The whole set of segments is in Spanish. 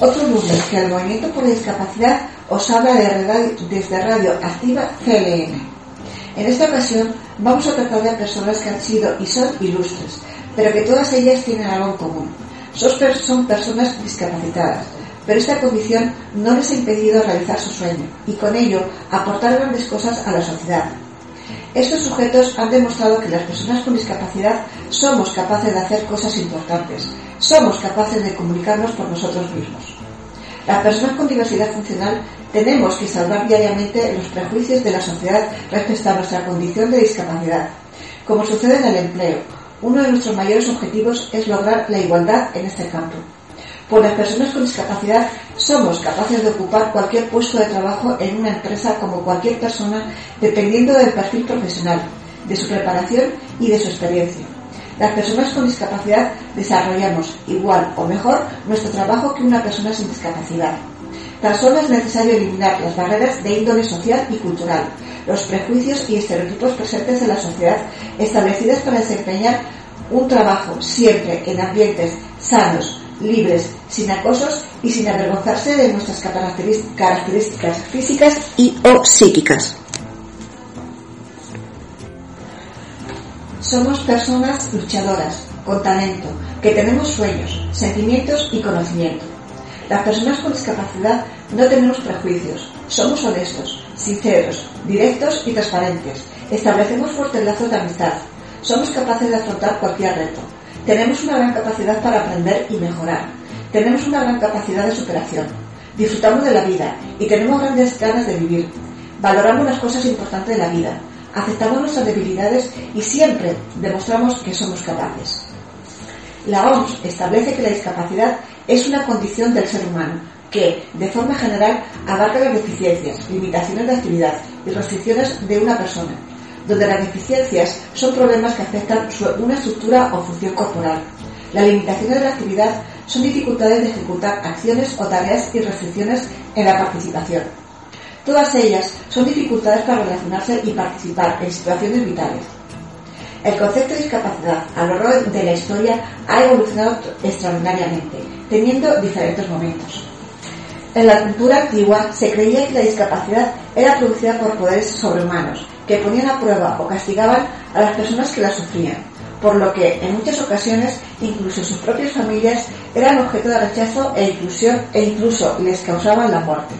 Otro lunes que el Movimiento por la Discapacidad os habla desde Radio Activa CLN. En esta ocasión vamos a tratar de personas que han sido y son ilustres, pero que todas ellas tienen algo en común. Son personas discapacitadas, pero esta condición no les ha impedido realizar su sueño y con ello aportar grandes cosas a la sociedad. Estos sujetos han demostrado que las personas con discapacidad somos capaces de hacer cosas importantes, somos capaces de comunicarnos por nosotros mismos. Las personas con diversidad funcional tenemos que salvar diariamente los prejuicios de la sociedad respecto a nuestra condición de discapacidad. Como sucede en el empleo, uno de nuestros mayores objetivos es lograr la igualdad en este campo. Pues las personas con discapacidad somos capaces de ocupar cualquier puesto de trabajo en una empresa como cualquier persona dependiendo del perfil profesional, de su preparación y de su experiencia. Las personas con discapacidad desarrollamos igual o mejor nuestro trabajo que una persona sin discapacidad. Tan solo es necesario eliminar las barreras de índole social y cultural, los prejuicios y estereotipos presentes en la sociedad establecidas para desempeñar un trabajo siempre en ambientes sanos, libres, sin acosos y sin avergonzarse de nuestras características físicas y o psíquicas. Somos personas luchadoras, con talento, que tenemos sueños, sentimientos y conocimiento. Las personas con discapacidad no tenemos prejuicios, somos honestos, sinceros, directos y transparentes. Establecemos fuertes lazos de amistad. Somos capaces de afrontar cualquier reto. Tenemos una gran capacidad para aprender y mejorar. Tenemos una gran capacidad de superación. Disfrutamos de la vida y tenemos grandes ganas de vivir. Valoramos las cosas importantes de la vida. Aceptamos nuestras debilidades y siempre demostramos que somos capaces. La OMS establece que la discapacidad es una condición del ser humano que, de forma general, abarca las deficiencias, limitaciones de actividad y restricciones de una persona, donde las deficiencias son problemas que afectan una estructura o función corporal. Las limitaciones de la actividad son dificultades de ejecutar acciones o tareas y restricciones en la participación. Todas ellas son dificultades para relacionarse y participar en situaciones vitales. El concepto de discapacidad a lo largo de la historia ha evolucionado extraordinariamente, teniendo diferentes momentos. En la cultura antigua se creía que la discapacidad era producida por poderes sobrehumanos, que ponían a prueba o castigaban a las personas que la sufrían, por lo que en muchas ocasiones incluso sus propias familias eran objeto de rechazo e, inclusión, e incluso les causaban la muerte.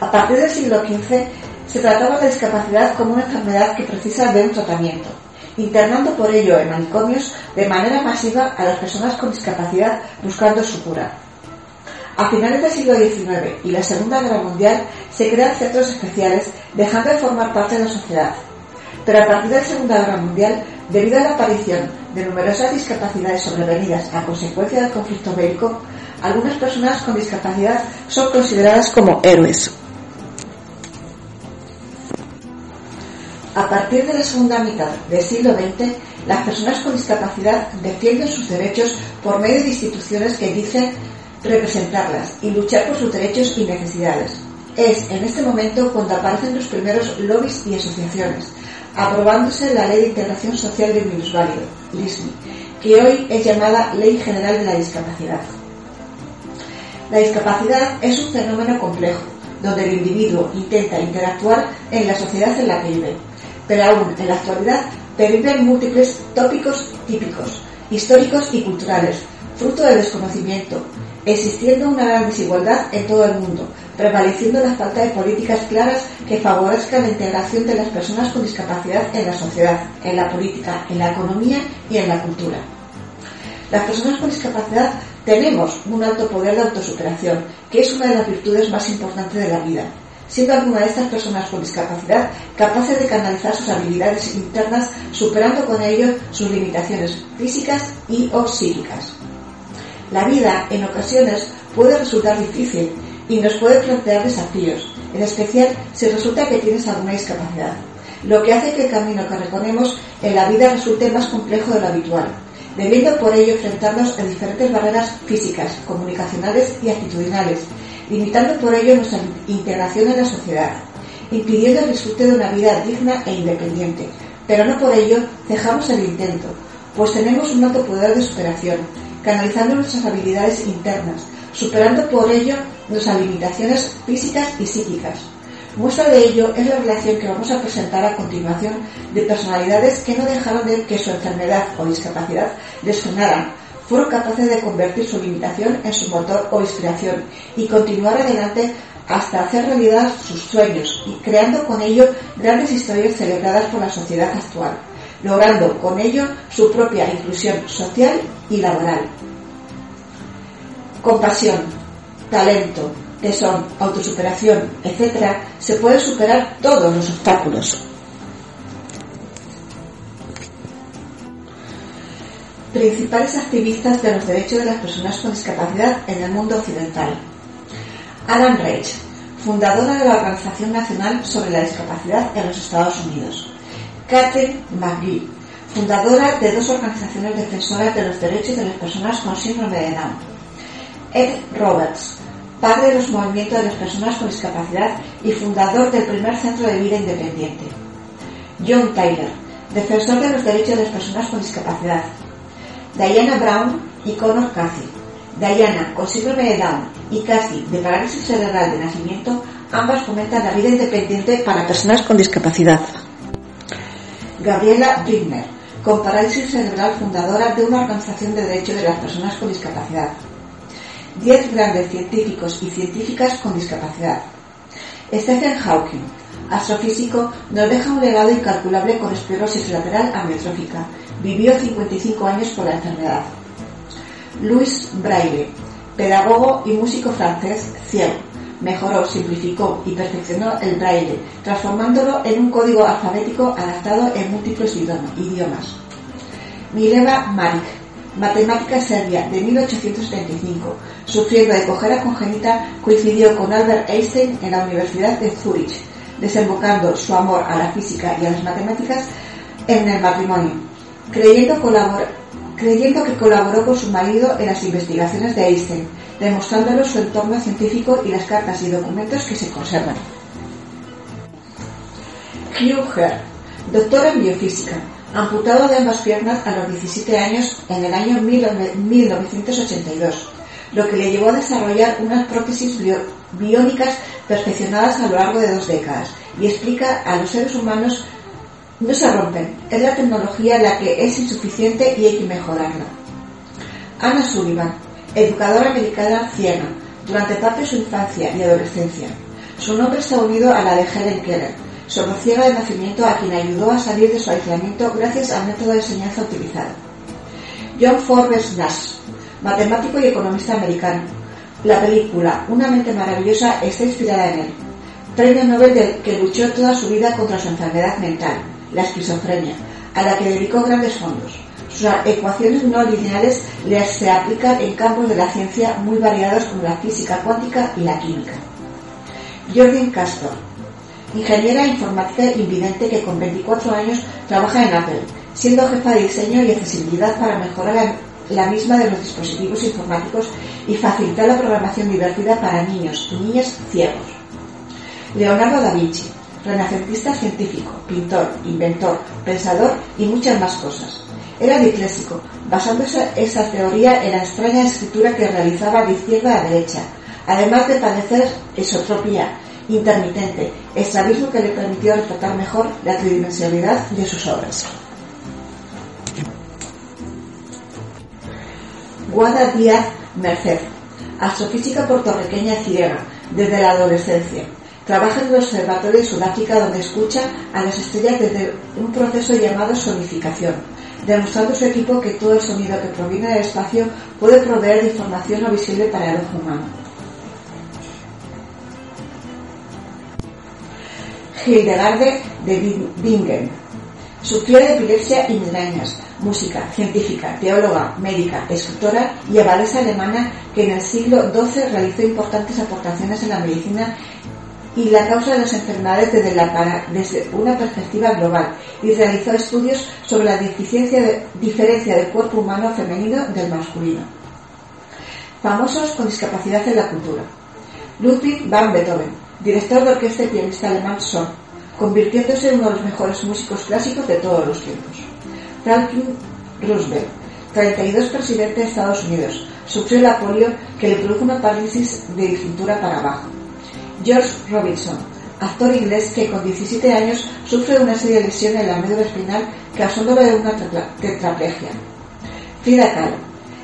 A partir del siglo XV se trataba la discapacidad como una enfermedad que precisa de un tratamiento, internando por ello en manicomios de manera masiva a las personas con discapacidad buscando su cura. A finales del siglo XIX y la Segunda Guerra Mundial se crean centros especiales dejando de formar parte de la sociedad. Pero a partir de la Segunda Guerra Mundial, debido a la aparición de numerosas discapacidades sobrevenidas a consecuencia del conflicto bélico, algunas personas con discapacidad son consideradas como héroes. A partir de la segunda mitad del siglo XX, las personas con discapacidad defienden sus derechos por medio de instituciones que dicen representarlas y luchar por sus derechos y necesidades. Es en este momento cuando aparecen los primeros lobbies y asociaciones, aprobándose la Ley de Integración Social del Minusválido, LISMI, que hoy es llamada Ley General de la Discapacidad. La discapacidad es un fenómeno complejo, donde el individuo intenta interactuar en la sociedad en la que vive, pero aún en la actualidad perviven múltiples tópicos típicos, históricos y culturales, fruto del desconocimiento, existiendo una gran desigualdad en todo el mundo, prevaleciendo la falta de políticas claras que favorezcan la integración de las personas con discapacidad en la sociedad, en la política, en la economía y en la cultura. Las personas con discapacidad tenemos un alto poder de autosuperación, que es una de las virtudes más importantes de la vida, siendo alguna de estas personas con discapacidad capaces de canalizar sus habilidades internas, superando con ello sus limitaciones físicas y o psíquicas. La vida, en ocasiones, puede resultar difícil y nos puede plantear desafíos, en especial si resulta que tienes alguna discapacidad, lo que hace que el camino que recorremos en la vida resulte más complejo de lo habitual, debiendo por ello enfrentarnos a diferentes barreras físicas, comunicacionales y actitudinales, limitando por ello nuestra integración en la sociedad, impidiendo el disfrute de una vida digna e independiente, pero no por ello dejamos el intento, pues tenemos un alto poder de superación, canalizando nuestras habilidades internas, superando por ello nuestras limitaciones físicas y psíquicas. Muestra de ello es la relación que vamos a presentar a continuación de personalidades que no dejaron de que su enfermedad o discapacidad les frenaran, fueron capaces de convertir su limitación en su motor o inspiración y continuar adelante hasta hacer realidad sus sueños y creando con ello grandes historias celebradas por la sociedad actual, logrando con ello su propia inclusión social y laboral. Compasión, talento, tesón, autosuperación, etc., se pueden superar todos los obstáculos. Principales activistas de los derechos de las personas con discapacidad en el mundo occidental. Alan Reich, fundadora de la Organización Nacional sobre la Discapacidad en los Estados Unidos. Catherine McGee, fundadora de dos organizaciones defensoras de los derechos de las personas con síndrome de Down. Ed Roberts, padre de los movimientos de las personas con discapacidad y fundador del primer centro de vida independiente. John Tyler, defensor de los derechos de las personas con discapacidad. Diana Brown y Connor Cathy. Diana, con síndrome y Cathy, de parálisis cerebral de nacimiento, ambas fomentan la vida independiente para personas con discapacidad. Gabriela Bigner, con parálisis cerebral fundadora de una organización de derechos de las personas con discapacidad. Diez grandes científicos y científicas con discapacidad. Stephen Hawking, astrofísico, nos deja un legado incalculable con esclerosis lateral amiotrófica. Vivió 55 años con la enfermedad. Louis Braille, pedagogo y músico francés ciego. Mejoró, simplificó y perfeccionó el braille, transformándolo en un código alfabético adaptado en múltiples idiomas. Mileva Maric, matemática serbia de 1875, sufriendo de cojera congénita, coincidió con Albert Einstein en la Universidad de Zurich, desembocando su amor a la física y a las matemáticas en el matrimonio, creyendo, creyendo que colaboró con su marido en las investigaciones de Einstein, demostrándolo su entorno científico y las cartas y documentos que se conservan. Hugh Herr, doctor en biofísica, amputado de ambas piernas a los 17 años en el año 1982, lo que le llevó a desarrollar unas prótesis biónicas perfeccionadas a lo largo de dos décadas y explica a los seres humanos no se rompen, es la tecnología la que es insuficiente y hay que mejorarla. Anna Sullivan, educadora americana ciega, durante parte de su infancia y adolescencia. Su nombre está unido a la de Helen Keller, ciega de nacimiento a quien ayudó a salir de su aislamiento gracias al método de enseñanza utilizado. John Forbes Nash, matemático y economista americano. La película Una mente maravillosa está inspirada en él. Premio Nobel del que luchó toda su vida contra su enfermedad mental, la esquizofrenia, a la que dedicó grandes fondos. Sus ecuaciones no lineales le se aplican en campos de la ciencia muy variados como la física cuántica y la química. Jorgen Castor, ingeniera informática invidente que con 24 años trabaja en Apple, siendo jefa de diseño y accesibilidad para mejorar la, misma de los dispositivos informáticos y facilitar la programación divertida para niños y niñas ciegos. Leonardo da Vinci, renacentista científico, pintor, inventor, pensador y muchas más cosas. Era disléxico, basándose esa teoría en la extraña escritura que realizaba de izquierda a derecha, además de padecer esotropía intermitente, estrabismo que le permitió retratar mejor la tridimensionalidad de sus obras. Guada Díaz Merced, astrofísica puertorriqueña ciega, desde la adolescencia. Trabaja en el Observatorio de Sudáfrica donde escucha a las estrellas desde un proceso llamado sonificación, demostrando su equipo que todo el sonido que proviene del espacio puede proveer información no visible para el ojo humano. Hildegarde de Bingen. Sufrió de epilepsia y migrañas, música, científica, teóloga, médica, escritora y avalesa alemana que en el siglo XII realizó importantes aportaciones en la medicina y la causa de las enfermedades desde una perspectiva global y realizó estudios sobre la de, diferencia del cuerpo humano femenino del masculino. Famosos con discapacidad en la cultura. Ludwig van Beethoven, director de orquesta y pianista alemán son, convirtiéndose en uno de los mejores músicos clásicos de todos los tiempos. Franklin Roosevelt, 32 presidente de Estados Unidos, sufrió la polio que le produjo una parálisis de cintura para abajo. George Robinson, actor inglés que con 17 años sufre una serie de lesiones en la médula espinal causándole una tetraplegia. Frida Kahlo,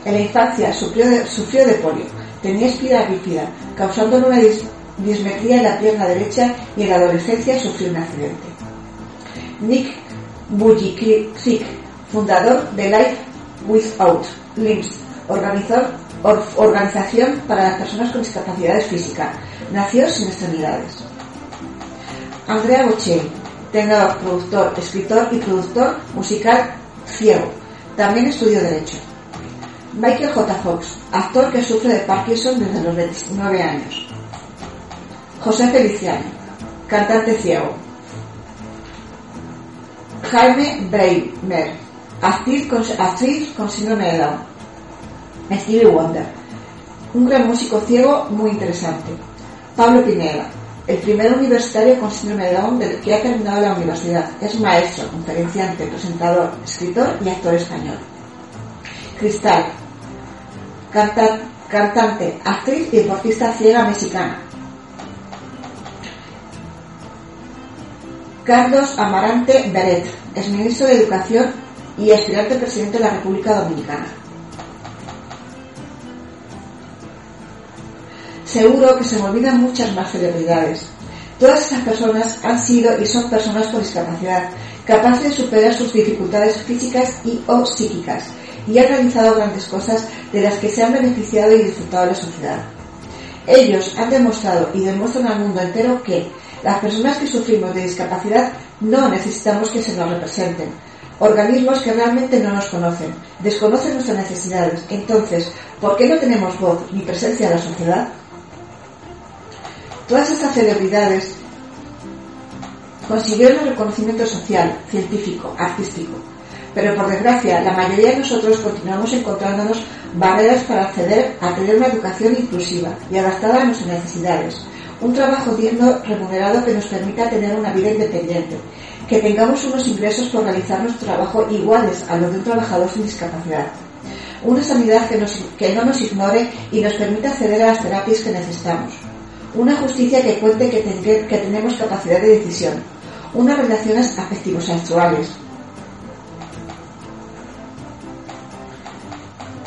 en la infancia sufrió de, sufrió de polio, tenía espina bífida, causándole una dismetría en la pierna derecha y en la adolescencia sufrió un accidente. Nick Bujicic, fundador de Life Without Limbs, organización para las personas con discapacidades físicas, nació sin extremidades. Andrea Bocelli, tenor, productor, escritor y productor musical ciego, también estudió Derecho. Michael J. Fox, actor que sufre de Parkinson desde los 29 años. José Feliciano, cantante ciego. Jaime Breimer, actriz con, actriz síndrome de Down. Stevie Wonder, un gran músico ciego muy interesante. Pablo Pineda, el primer universitario con síndrome de Down que ha terminado la universidad. Es maestro, conferenciante, presentador, escritor y actor español. Cristal, cantante, actriz y deportista ciega mexicana. Carlos Amarante Beret, es ministro de Educación y aspirante presidente de la República Dominicana. Seguro que se me olvidan muchas más celebridades. Todas estas personas han sido y son personas con discapacidad, capaces de superar sus dificultades físicas y o psíquicas, y han realizado grandes cosas de las que se han beneficiado y disfrutado la sociedad. Ellos han demostrado y demuestran al mundo entero que las personas que sufrimos de discapacidad no necesitamos que se nos representen. Organismos que realmente no nos conocen, desconocen nuestras necesidades. Entonces, ¿por qué no tenemos voz ni presencia en la sociedad? Todas estas celebridades consiguieron el reconocimiento social, científico, artístico. Pero por desgracia, la mayoría de nosotros continuamos encontrándonos barreras para acceder a tener una educación inclusiva y adaptada a nuestras necesidades, un trabajo digno, remunerado que nos permita tener una vida independiente, que tengamos unos ingresos por realizar nuestro trabajo iguales a los de un trabajador sin discapacidad, una sanidad que, no nos ignore y nos permita acceder a las terapias que necesitamos, una justicia que cuente que, que tenemos capacidad de decisión, unas relaciones afectivos sexuales.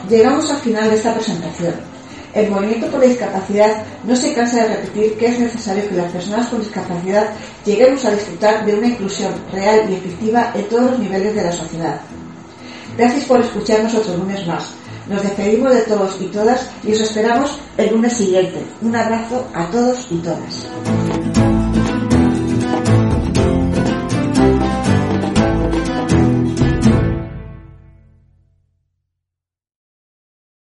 Llegamos al final de esta presentación. El movimiento por la discapacidad no se cansa de repetir que es necesario que las personas con discapacidad lleguemos a disfrutar de una inclusión real y efectiva en todos los niveles de la sociedad. Gracias por escucharnos otro lunes más. Nos despedimos de todos y todas y os esperamos el lunes siguiente. Un abrazo a todos y todas.